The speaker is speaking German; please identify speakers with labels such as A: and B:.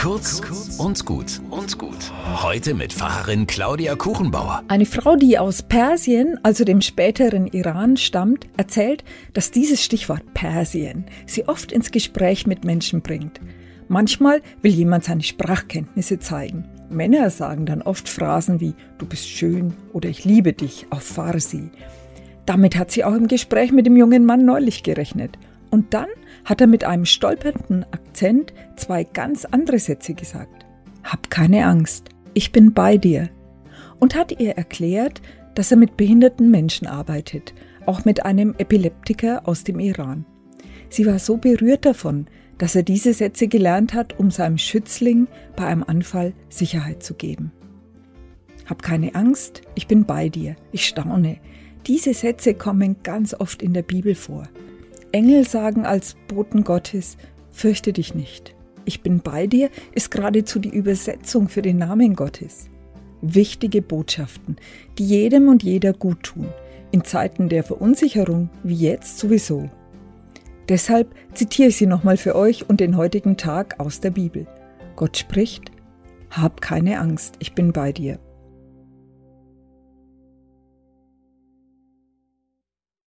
A: Kurz und gut und gut. Heute mit Pfarrerin Claudia Kuchenbauer.
B: Eine Frau, die aus Persien, also dem späteren Iran, stammt, erzählt, dass dieses Stichwort Persien sie oft ins Gespräch mit Menschen bringt. Manchmal will jemand seine Sprachkenntnisse zeigen. Männer sagen dann oft Phrasen wie Du bist schön oder Ich liebe dich auf Farsi. Damit hat sie auch im Gespräch mit dem jungen Mann neulich gerechnet. Und dann hat er mit einem stolpernden Akzent zwei ganz andere Sätze gesagt. Hab keine Angst, ich bin bei dir. Und hat ihr erklärt, dass er mit behinderten Menschen arbeitet, auch mit einem Epileptiker aus dem Iran. Sie war so berührt davon, dass er diese Sätze gelernt hat, um seinem Schützling bei einem Anfall Sicherheit zu geben. Hab keine Angst, ich bin bei dir. Ich staune. Diese Sätze kommen ganz oft in der Bibel vor. Engel sagen als Boten Gottes, fürchte dich nicht. Ich bin bei dir ist geradezu die Übersetzung für den Namen Gottes. Wichtige Botschaften, die jedem und jeder gut tun, in Zeiten der Verunsicherung wie jetzt sowieso. Deshalb zitiere ich sie nochmal für euch und den heutigen Tag aus der Bibel. Gott spricht, Hab keine Angst, ich bin bei dir.